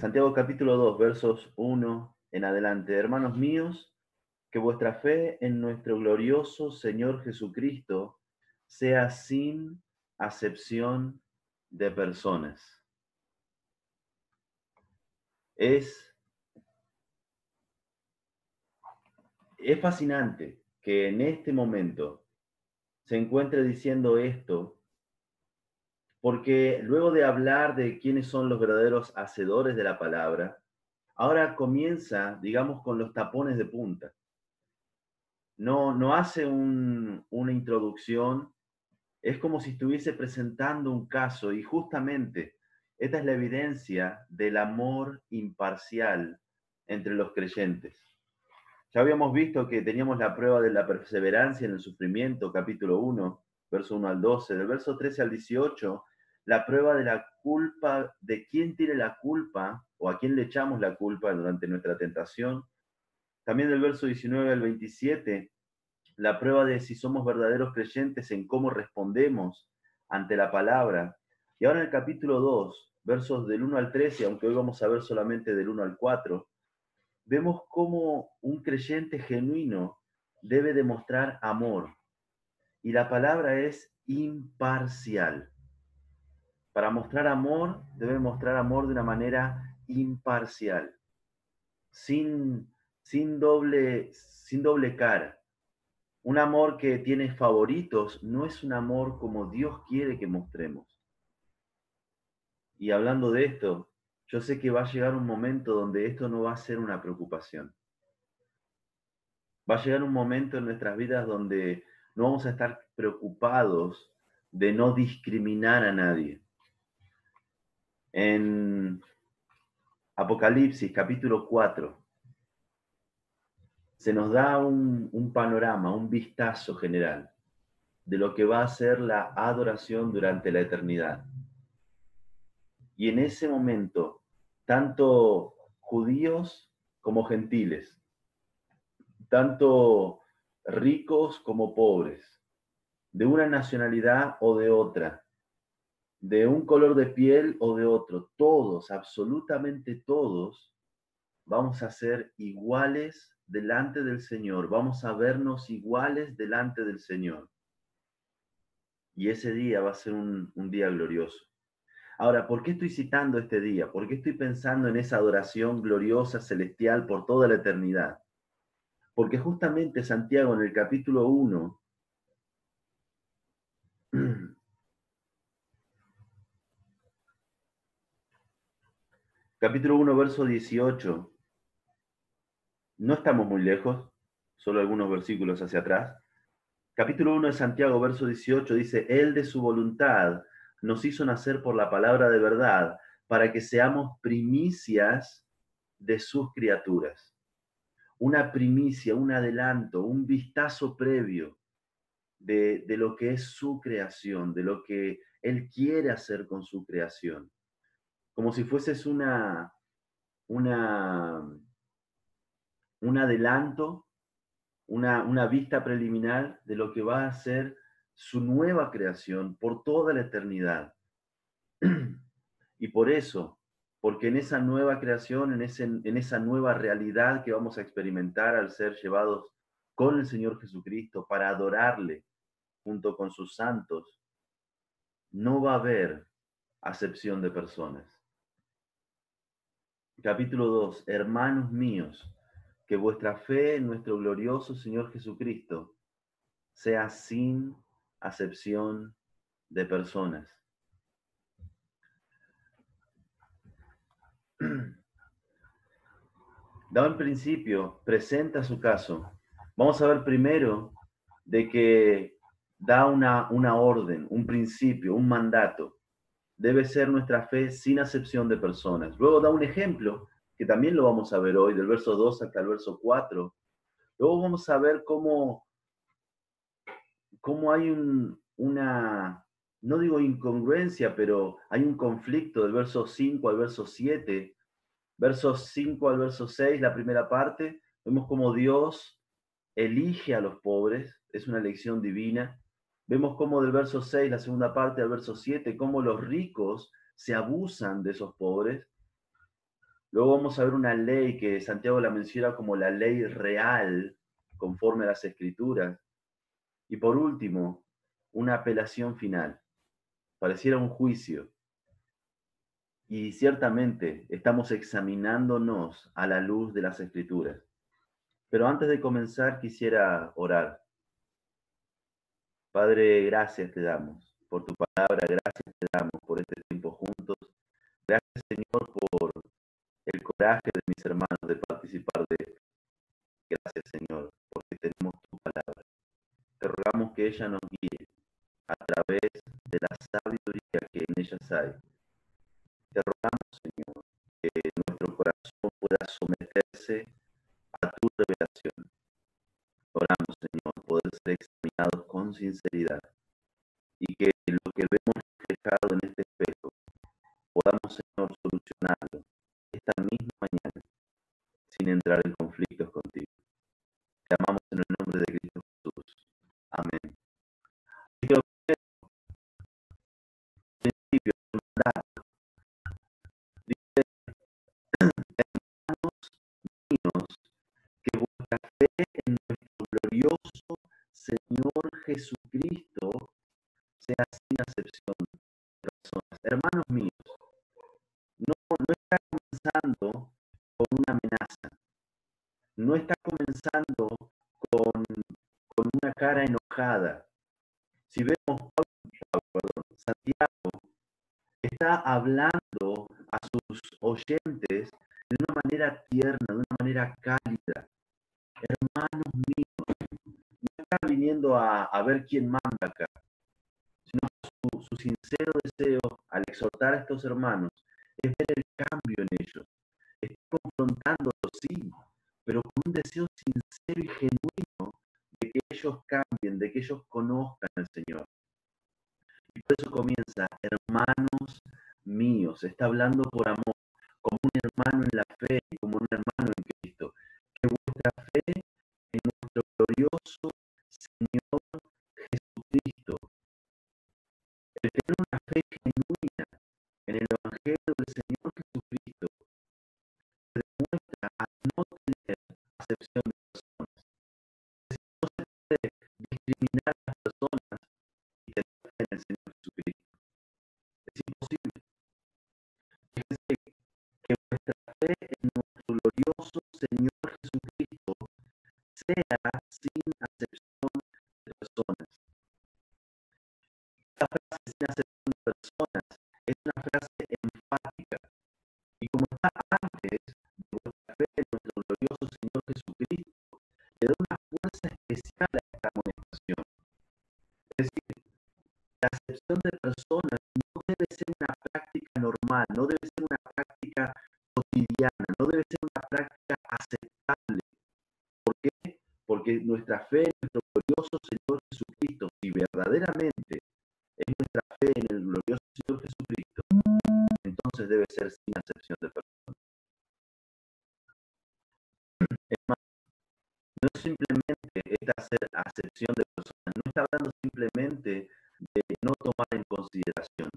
Santiago capítulo 2, versos 1 en adelante. Hermanos míos, que vuestra fe en nuestro glorioso Señor Jesucristo sea sin acepción de personas. Es, es fascinante que en este momento se encuentre diciendo esto porque luego de hablar de quiénes son los verdaderos hacedores de la palabra, ahora comienza, digamos, con los tapones de punta. No, no hace una introducción, es como si estuviese presentando un caso y justamente esta es la evidencia del amor imparcial entre los creyentes. Ya habíamos visto que teníamos la prueba de la perseverancia en el sufrimiento, capítulo 1, verso 1 al 12, del verso 13 al 18, la prueba de la culpa, de quién tiene la culpa o a quién le echamos la culpa durante nuestra tentación. También del verso 19 al 27, la prueba de si somos verdaderos creyentes en cómo respondemos ante la palabra. Y ahora en el capítulo 2, versos del 1 al 13, aunque hoy vamos a ver solamente del 1 al 4, vemos cómo un creyente genuino debe demostrar amor. Y la palabra es imparcial. Para mostrar amor, debe mostrar amor de una manera imparcial, sin, sin, doble, sin doble cara. Un amor que tiene favoritos no es un amor como Dios quiere que mostremos. Y hablando de esto, yo sé que va a llegar un momento donde esto no va a ser una preocupación. Va a llegar un momento en nuestras vidas donde no vamos a estar preocupados de no discriminar a nadie en Apocalipsis capítulo 4 se nos da un, panorama, un vistazo general de lo que va a ser la adoración durante la eternidad. Y en ese momento, tanto judíos como gentiles, tanto ricos como pobres, de una nacionalidad o de otra, de un color de piel o de otro, todos, absolutamente todos, vamos a ser iguales delante del Señor, vamos a vernos iguales delante del Señor. Y ese día va a ser un, día glorioso. Ahora, ¿por qué estoy citando este día? ¿Por qué estoy pensando en esa adoración gloriosa, celestial, por toda la eternidad? Porque justamente Santiago en el capítulo 1 Capítulo 1, verso 18. No estamos muy lejos, solo algunos versículos hacia atrás. Capítulo 1 de Santiago, verso 18 dice, Él de su voluntad nos hizo nacer por la palabra de verdad para que seamos primicias de sus criaturas. Una primicia, un adelanto, un vistazo previo de, de lo que es su creación, de lo que Él quiere hacer con su creación como si fueses una, una, un adelanto, una, una vista preliminar de lo que va a ser su nueva creación por toda la eternidad. Y por eso, porque en esa nueva creación, en, ese, en esa nueva realidad que vamos a experimentar al ser llevados con el Señor Jesucristo para adorarle junto con sus santos, no va a haber acepción de personas. Capítulo 2. Hermanos míos, que vuestra fe en nuestro glorioso Señor Jesucristo sea sin acepción de personas. Dado en principio, presenta su caso. Vamos a ver primero de que da una, una orden, un principio, un mandato debe ser nuestra fe sin acepción de personas. Luego da un ejemplo, que también lo vamos a ver hoy, del verso 2 hasta el verso 4. Luego vamos a ver cómo, cómo hay una, no digo incongruencia, pero hay un conflicto del verso 5 al verso 7. Versos 5 al verso 6, la primera parte, vemos cómo Dios elige a los pobres, es una elección divina. Vemos cómo del verso 6, la segunda parte, al verso 7, cómo los ricos se abusan de esos pobres. Luego vamos a ver una ley que Santiago la menciona como la ley real, conforme a las escrituras. Y por último, una apelación final. Pareciera un juicio. Y ciertamente estamos examinándonos a la luz de las escrituras. Pero antes de comenzar quisiera orar. Padre, gracias te damos por tu palabra, gracias te damos por este tiempo juntos. Gracias Señor por el coraje de mis hermanos de participar de esto. Gracias Señor porque tenemos tu palabra. Te rogamos que ella nos guíe a través de la sabiduría que en ellas hay. Te rogamos Señor que nuestro corazón pueda someterse a tu revelación. Ser examinados con sinceridad y que lo que vemos reflejado en este espejo podamos, Señor, solucionarlo esta misma mañana sin entrar en conflictos contigo. Te amamos en el nombre de Cristo Jesús. Amén. principio, dice, hermanos que fe en nuestro glorioso Señor Jesucristo sea sin acepción de personas. Hermanos míos, no, está comenzando con una amenaza, no está comenzando con, con una cara enojada. Si vemos, perdón, Santiago está hablando a sus oyentes de una manera tierna, de una manera cálida. Hermanos míos, no está viniendo a, a ver quién manda acá, sino su, su sincero deseo al exhortar a estos hermanos es ver el cambio en ellos. Está confrontándolos, sí, pero con un deseo sincero y genuino de que ellos cambien, de que ellos conozcan al Señor. Y por eso comienza, hermanos míos, está hablando por amor, como un hermano en la fe, como un hermano en Cristo. Que vuestra fe en nuestro glorioso Jesucristo, el tener una fe genuina en el Evangelio del Señor Jesucristo, se demuestra a no tener acepción de personas. No se puede discriminar a las personas y tener fe en el Señor Jesucristo. Es imposible. Fíjense que vuestra fe en nuestro glorioso Señor Jesucristo sea sin personas es una frase enfática. Y como está antes de vuestra fe en nuestro glorioso Señor Jesucristo, le da una fuerza especial a esta amonestación. Es decir, la acepción de personas no debe ser una práctica normal, no debe ser una práctica cotidiana, no debe ser una práctica aceptable. ¿Por qué? Porque nuestra fe en nuestro glorioso Señor Jesucristo, si verdaderamente es nuestra debe ser sin acepción de personas. Es más, no simplemente esta acepción de personas, no está hablando simplemente de no tomar en consideración.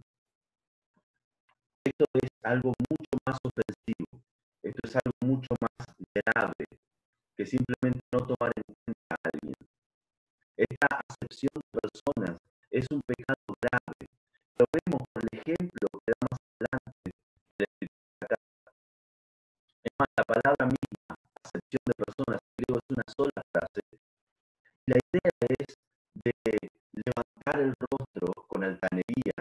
Esto es algo mucho más ofensivo, esto es algo mucho más grave que simplemente no tomar en cuenta a alguien. Esta acepción de personas es un pecado grave. Lo vemos con el ejemplo la palabra misma, acepción de personas, es una sola frase. La idea es de levantar el rostro con altanería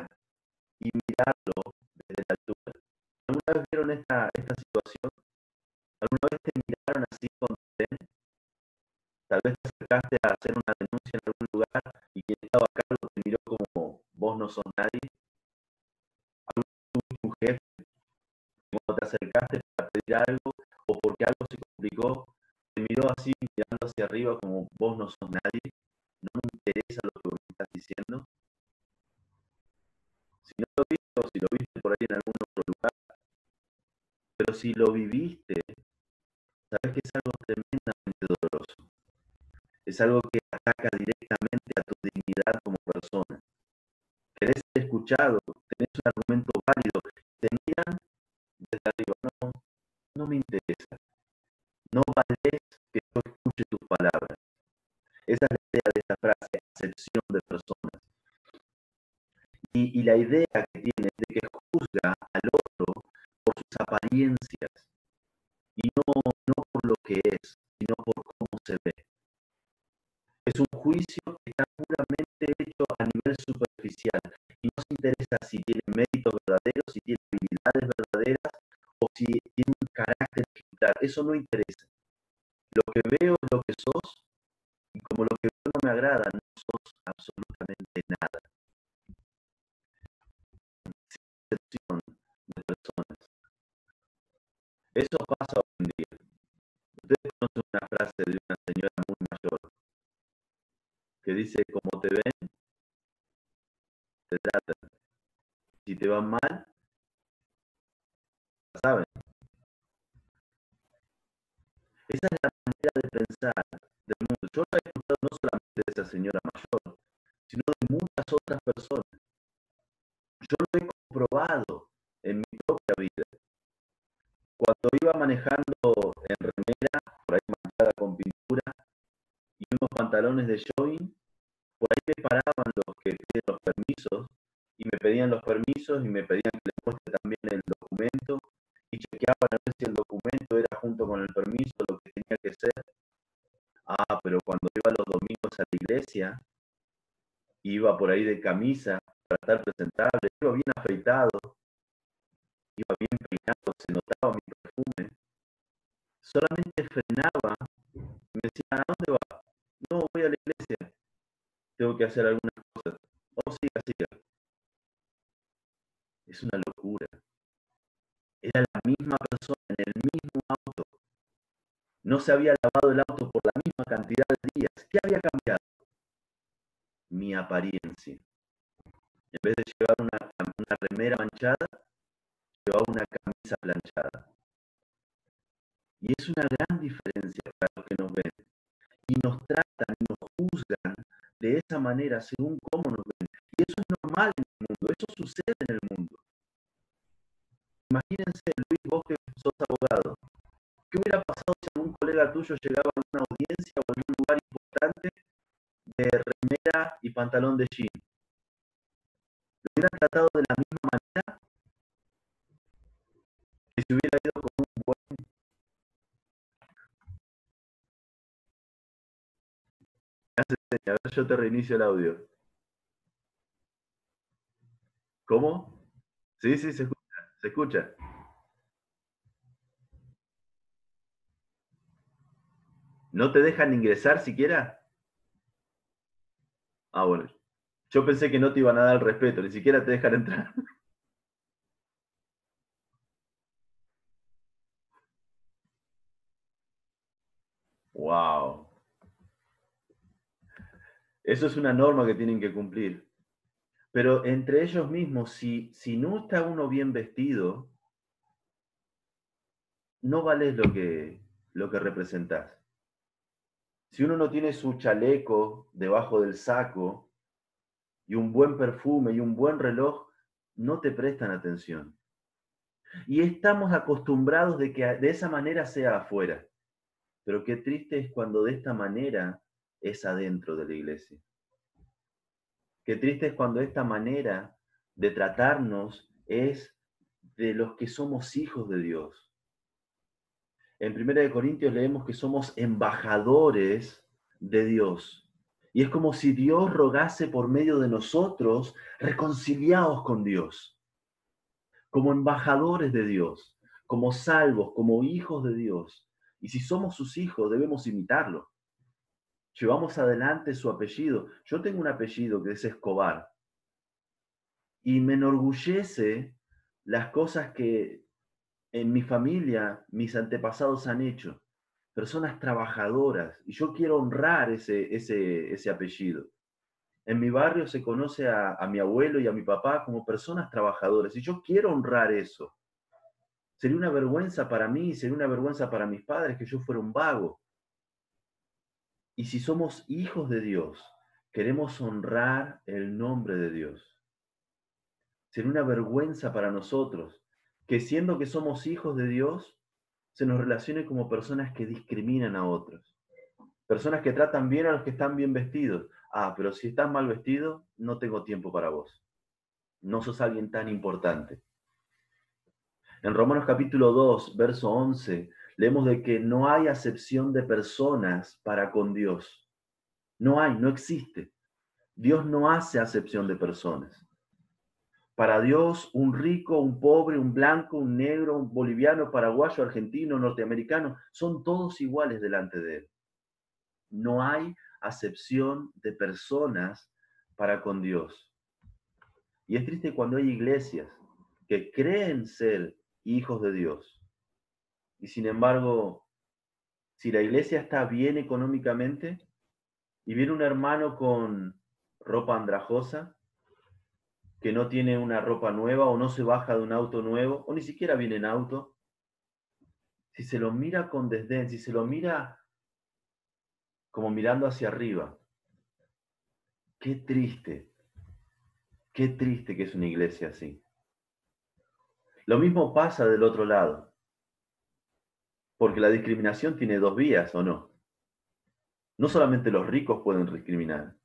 y mirarlo desde la altura. ¿Alguna vez vieron esta, esta situación? ¿Alguna vez te miraron así con tren? Tal vez te acercaste a hacer una denuncia en algún lugar y quien estaba a cargo te miró como vos no sos nadie. ¿Algún un jefe? Cuando te acercaste para pedir algo o porque algo se complicó, te miró así mirando hacia arriba como vos no sos nadie. No me interesa lo que me estás diciendo. Si no lo viste o si lo viste por ahí en algún otro lugar, pero si lo viviste, sabes que es algo tremendamente doloroso. Es algo que ataca directamente a tu dignidad como persona. Querés ser escuchado, tenés un argumento válido, y no se interesa si tiene méritos verdaderos, si tiene habilidades verdaderas o si tiene un carácter ejemplar. Eso no interesa. Lo que veo es lo que sos y como lo que veo no me agrada, no sos absolutamente nada. Sin de personas. Eso pasa hoy en día. Ustedes conocen una frase de una señora muy mayor que dice, como te ven, te tratan. Si te va mal, saben. Esa es la manera de pensar del mundo. Yo lo he escuchado no solamente de esa señora mayor, sino de muchas otras personas. Yo lo he comprobado en mi propia vida. Cuando iba manejando en remera, por ahí manchada con pintura, y unos pantalones de jogging, por ahí me paraban los que piden los permisos, y me pedían los permisos y me pedían que les muestre también el documento, y chequeaban a ver si el documento era junto con el permiso lo que tenía que ser. Ah, pero cuando iba los domingos a la iglesia, iba por ahí de camisa para estar presentable, iba bien afeitado, iba bien peinado, se notaba mi perfume. Solamente frenaba, me decía, ¿a dónde va? No, voy a la iglesia. Tengo que hacer algunas cosas. Oh, siga, siga. Es una locura. Era la misma persona en el mismo auto. No se había lavado el auto por la misma cantidad de días. ¿Qué había cambiado? Mi apariencia. En vez de llevar una, una remera manchada, llevaba una camisa planchada. Y es una gran diferencia para los que nos ven. Y nos tratan nos juzgan de esa manera según cómo nos ven. Y eso es normal en el mundo, eso sucede en el mundo. Imagínense, Luis, vos que sos abogado, ¿qué hubiera pasado si algún colega tuyo llegaba a una audiencia o a algún lugar importante de remera y pantalón de jean? ¿Lo hubieran tratado de la misma manera? Hubiera ido A ver, yo te reinicio el audio. ¿Cómo? Sí, sí, se escucha. Se escucha. ¿No te dejan ingresar siquiera? Ah, bueno. Yo pensé que no te iban a dar el respeto, ni siquiera te dejan entrar. Wow. Eso es una norma que tienen que cumplir. Pero entre ellos mismos, si, si no está uno bien vestido, no vales lo que, lo que representás. Si uno no tiene su chaleco debajo del saco y un buen perfume y un buen reloj, no te prestan atención. Y estamos acostumbrados de que de esa manera sea afuera. Pero qué triste es cuando de esta manera es adentro de la iglesia. Qué triste es cuando esta manera de tratarnos es de los que somos hijos de Dios. En 1 Corintios leemos que somos embajadores de Dios. Y es como si Dios rogase por medio de nosotros, reconciliados con Dios, como embajadores de Dios, como salvos, como hijos de Dios. Y si somos sus hijos, debemos imitarlo llevamos adelante su apellido. Yo tengo un apellido que es Escobar y me enorgullece las cosas que en mi familia mis antepasados han hecho. Personas trabajadoras y yo quiero honrar ese, ese, ese apellido. En mi barrio se conoce a, mi abuelo y a mi papá como personas trabajadoras y yo quiero honrar eso. Sería una vergüenza para mí, sería una vergüenza para mis padres que yo fuera un vago. Y si somos hijos de Dios, queremos honrar el nombre de Dios. Sería una vergüenza para nosotros que siendo que somos hijos de Dios, se nos relacione como personas que discriminan a otros. Personas que tratan bien a los que están bien vestidos. Ah, pero si estás mal vestido, no tengo tiempo para vos. No sos alguien tan importante. En Romanos capítulo 2, verso 11, leemos de que no hay acepción de personas para con Dios. No hay, no existe. Dios no hace acepción de personas. Para Dios, un rico, un pobre, un blanco, un negro, un boliviano, paraguayo, argentino, norteamericano, son todos iguales delante de Él. No hay acepción de personas para con Dios. Y es triste cuando hay iglesias que creen ser hijos de Dios. Y sin embargo, si la iglesia está bien económicamente y viene un hermano con ropa andrajosa, que no tiene una ropa nueva o no se baja de un auto nuevo o ni siquiera viene en auto, si se lo mira con desdén, si se lo mira como mirando hacia arriba, qué triste, qué triste que es una iglesia así. Lo mismo pasa del otro lado, porque la discriminación tiene dos vías, ¿o no? No solamente los ricos pueden discriminar,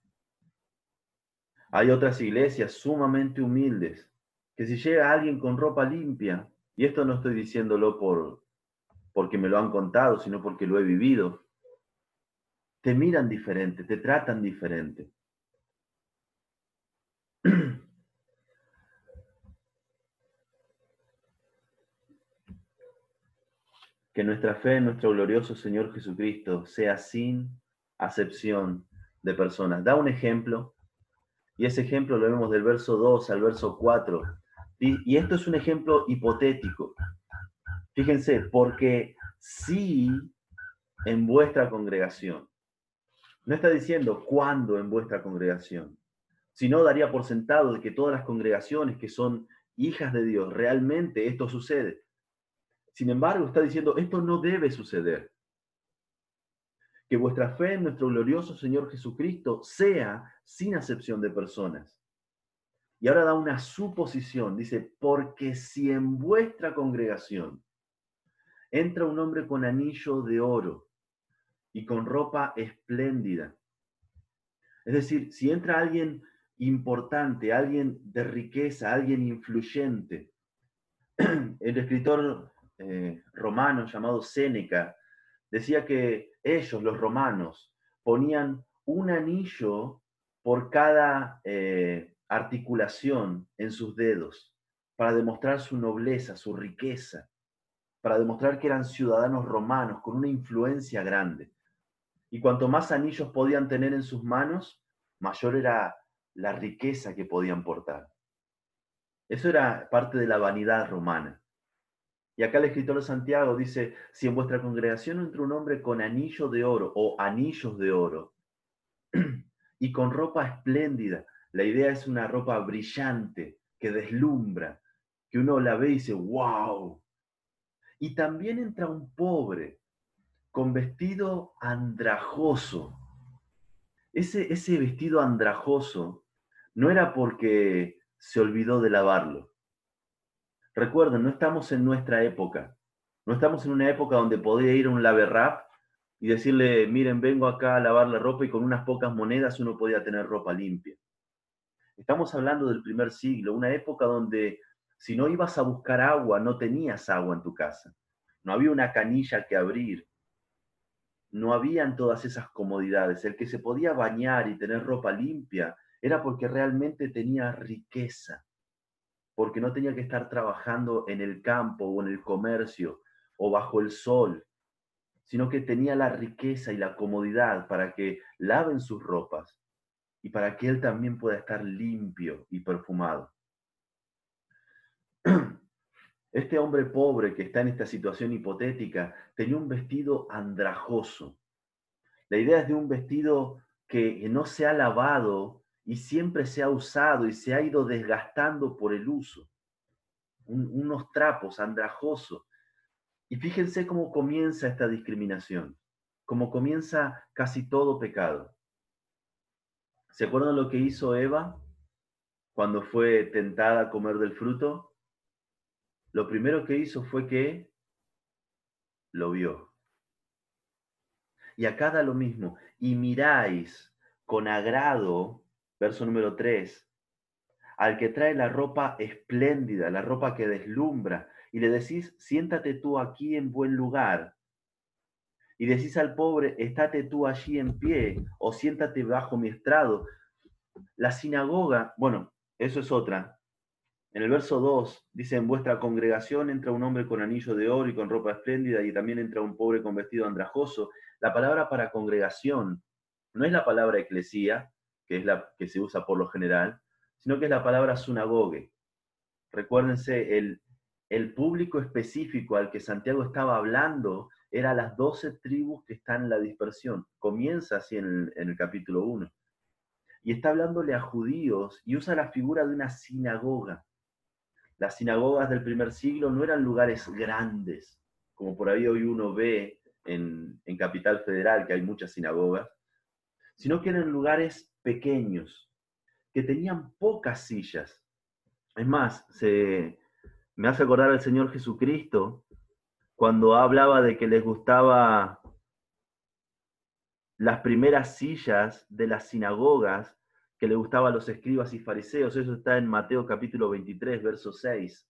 hay otras iglesias sumamente humildes, que si llega alguien con ropa limpia, y esto no estoy diciéndolo por, porque me lo han contado, sino porque lo he vivido, te miran diferente, te tratan diferente. Que nuestra fe en nuestro glorioso Señor Jesucristo sea sin acepción de personas. Da un ejemplo y ese ejemplo lo vemos del verso 2 al verso 4. Y, esto es un ejemplo hipotético. Fíjense, porque si en vuestra congregación, no está diciendo cuándo en vuestra congregación, sino daría por sentado de que todas las congregaciones que son hijas de Dios, realmente esto sucede. Sin embargo, está diciendo, esto no debe suceder que vuestra fe en nuestro glorioso Señor Jesucristo sea sin acepción de personas. Y ahora da una suposición, dice, porque si en vuestra congregación entra un hombre con anillo de oro y con ropa espléndida, es decir, si entra alguien importante, alguien de riqueza, alguien influyente, el escritor eh, romano llamado Séneca decía que ellos, los romanos, ponían un anillo por cada eh, articulación en sus dedos para demostrar su nobleza, su riqueza, para demostrar que eran ciudadanos romanos con una influencia grande. Y cuanto más anillos podían tener en sus manos, mayor era la riqueza que podían portar. Eso era parte de la vanidad romana. Y acá el escritor de Santiago dice, si en vuestra congregación entra un hombre con anillo de oro o anillos de oro y con ropa espléndida, la idea es una ropa brillante que deslumbra, que uno la ve y dice, wow. Y también entra un pobre con vestido andrajoso. Ese, ese vestido andrajoso no era porque se olvidó de lavarlo Recuerden, no estamos en nuestra época. No estamos en una época donde podía ir a un laverrap y decirle, miren, vengo acá a lavar la ropa y con unas pocas monedas uno podía tener ropa limpia. Estamos hablando del primer siglo, una época donde si no ibas a buscar agua, no tenías agua en tu casa. No había una canilla que abrir. No habían todas esas comodidades. El que se podía bañar y tener ropa limpia era porque realmente tenía riqueza porque no tenía que estar trabajando en el campo o en el comercio o bajo el sol, sino que tenía la riqueza y la comodidad para que laven sus ropas y para que él también pueda estar limpio y perfumado. Este hombre pobre que está en esta situación hipotética tenía un vestido andrajoso. La idea es de un vestido que no se ha lavado y siempre se ha usado y se ha ido desgastando por el uso. unos trapos andrajosos. Y fíjense cómo comienza esta discriminación, cómo comienza casi todo pecado. ¿Se acuerdan lo que hizo Eva cuando fue tentada a comer del fruto? Lo primero que hizo fue que lo vio. Y acá da lo mismo. Y miráis con agrado, verso número 3, al que trae la ropa espléndida, la ropa que deslumbra, y le decís, siéntate tú aquí en buen lugar. Y decís al pobre, estate tú allí en pie, o siéntate bajo mi estrado. La sinagoga, bueno, eso es otra. En el verso 2 dice, en vuestra congregación entra un hombre con anillo de oro y con ropa espléndida, y también entra un pobre con vestido andrajoso. La palabra para congregación no es la palabra eclesía, que es la que se usa por lo general, sino que es la palabra sunagogue. Recuérdense, el, el público específico al que Santiago estaba hablando era las doce tribus que están en la dispersión. Comienza así en el, capítulo 1. Y está hablándole a judíos y usa la figura de una sinagoga. Las sinagogas del primer siglo no eran lugares grandes, como por ahí hoy uno ve en, en Capital Federal, que hay muchas sinagogas, sino que eran lugares pequeños, que tenían pocas sillas. Es más, se, me hace acordar al Señor Jesucristo cuando hablaba de que les gustaba las primeras sillas de las sinagogas que le gustaba a los escribas y fariseos. Eso está en Mateo capítulo 23, verso 6.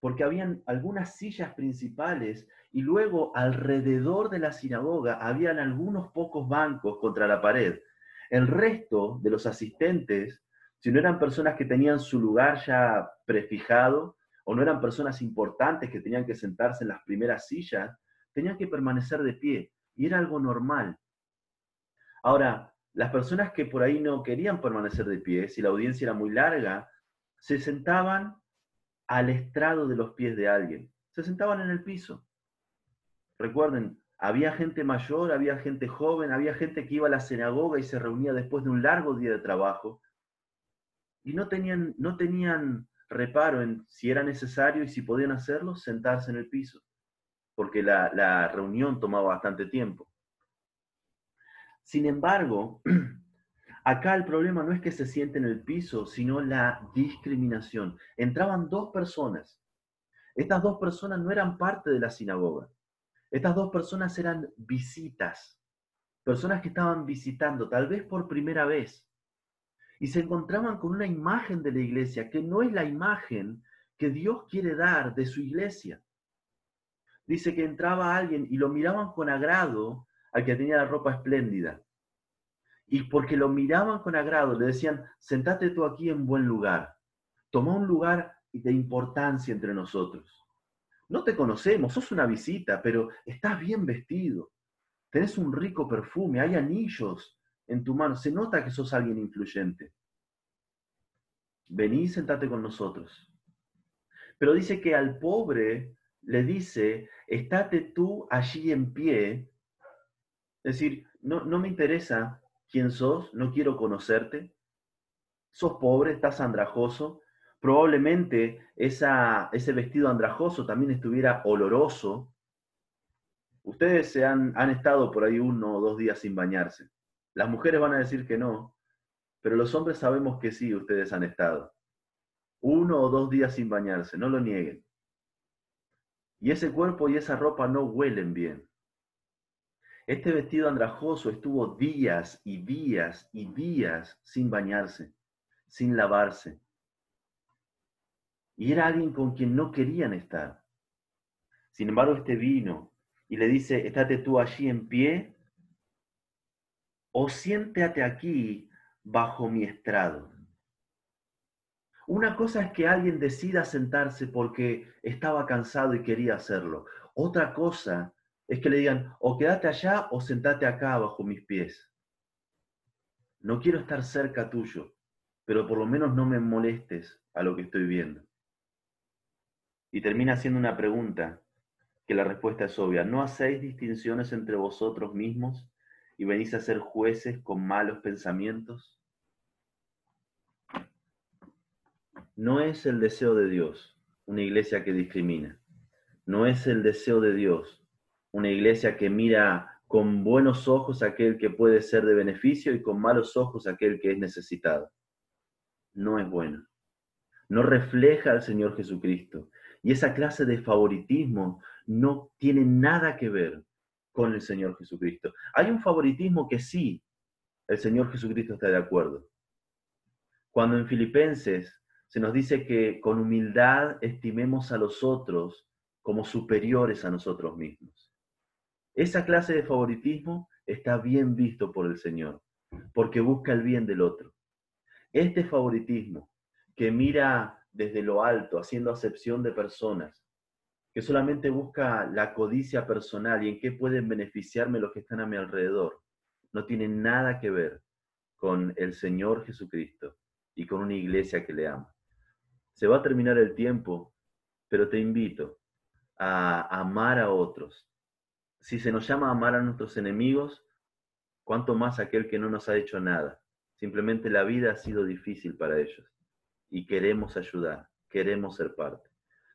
Porque habían algunas sillas principales y luego alrededor de la sinagoga habían algunos pocos bancos contra la pared. El resto de los asistentes, si no eran personas que tenían su lugar ya prefijado, o no eran personas importantes que tenían que sentarse en las primeras sillas, tenían que permanecer de pie y era algo normal. Ahora, las personas que por ahí no querían permanecer de pie, si la audiencia era muy larga, se sentaban al estrado de los pies de alguien, se sentaban en el piso. Recuerden, había gente mayor, había gente joven, había gente que iba a la sinagoga y se reunía después de un largo día de trabajo y no tenían, no tenían reparo en si era necesario y si podían hacerlo, sentarse en el piso, porque la, reunión tomaba bastante tiempo. Sin embargo, acá el problema no es que se siente en el piso, sino la discriminación. Entraban dos personas. Estas dos personas no eran parte de la sinagoga. Estas dos personas eran visitas, personas que estaban visitando, tal vez por primera vez y se encontraban con una imagen de la iglesia que no es la imagen que Dios quiere dar de su iglesia. Dice que entraba alguien y lo miraban con agrado al que tenía la ropa espléndida. Y porque lo miraban con agrado, le decían, sentate tú aquí en buen lugar. Toma un lugar de importancia entre nosotros. No te conocemos, sos una visita, pero estás bien vestido. Tenés un rico perfume, hay anillos en tu mano. Se nota que sos alguien influyente. Vení y sentate con nosotros. Pero dice que al pobre le dice, estate tú allí en pie. Es decir, no, no me interesa quién sos, no quiero conocerte. Sos pobre, estás andrajoso. Probablemente ese vestido andrajoso también estuviera oloroso. Ustedes se han, han estado por ahí uno o dos días sin bañarse. Las mujeres van a decir que no, pero los hombres sabemos que sí, ustedes han estado. Uno o dos días sin bañarse, no lo nieguen. Y ese cuerpo y esa ropa no huelen bien. Este vestido andrajoso estuvo días y días y días sin bañarse, sin lavarse. Y era alguien con quien no querían estar. Sin embargo, este vino y le dice, estate tú allí en pie o siéntate aquí bajo mi estrado. Una cosa es que alguien decida sentarse porque estaba cansado y quería hacerlo. Otra cosa es que le digan, o quédate allá o sentate acá bajo mis pies. No quiero estar cerca tuyo, pero por lo menos no me molestes a lo que estoy viendo. Y termina haciendo una pregunta, que la respuesta es obvia. ¿No hacéis distinciones entre vosotros mismos y venís a ser jueces con malos pensamientos? No es el deseo de Dios una iglesia que discrimina. No es el deseo de Dios una iglesia que mira con buenos ojos aquel que puede ser de beneficio y con malos ojos aquel que es necesitado. No es bueno. No refleja al Señor Jesucristo. Y esa clase de favoritismo no tiene nada que ver con el Señor Jesucristo. Hay un favoritismo que sí, el Señor Jesucristo está de acuerdo. Cuando en Filipenses se nos dice que con humildad estimemos a los otros como superiores a nosotros mismos. Esa clase de favoritismo está bien visto por el Señor, porque busca el bien del otro. Este favoritismo que mira desde lo alto, haciendo acepción de personas, que solamente busca la codicia personal y en qué pueden beneficiarme los que están a mi alrededor, no tiene nada que ver con el Señor Jesucristo y con una iglesia que le ama. Se va a terminar el tiempo, pero te invito a amar a otros. Si se nos llama a amar a nuestros enemigos, cuánto más aquel que no nos ha hecho nada. Simplemente la vida ha sido difícil para ellos y queremos ayudar, queremos ser parte.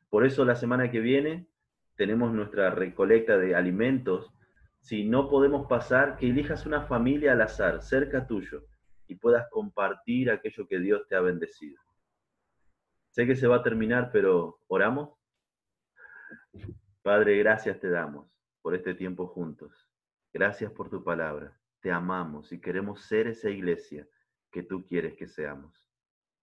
Por eso la semana que viene tenemos nuestra recolecta de alimentos. Si no podemos pasar, que elijas una familia al azar, cerca tuyo, y puedas compartir aquello que Dios te ha bendecido. Sé que se va a terminar, pero ¿oramos? Padre, gracias te damos por este tiempo juntos. Gracias por tu palabra. Te amamos y queremos ser esa iglesia que tú quieres que seamos.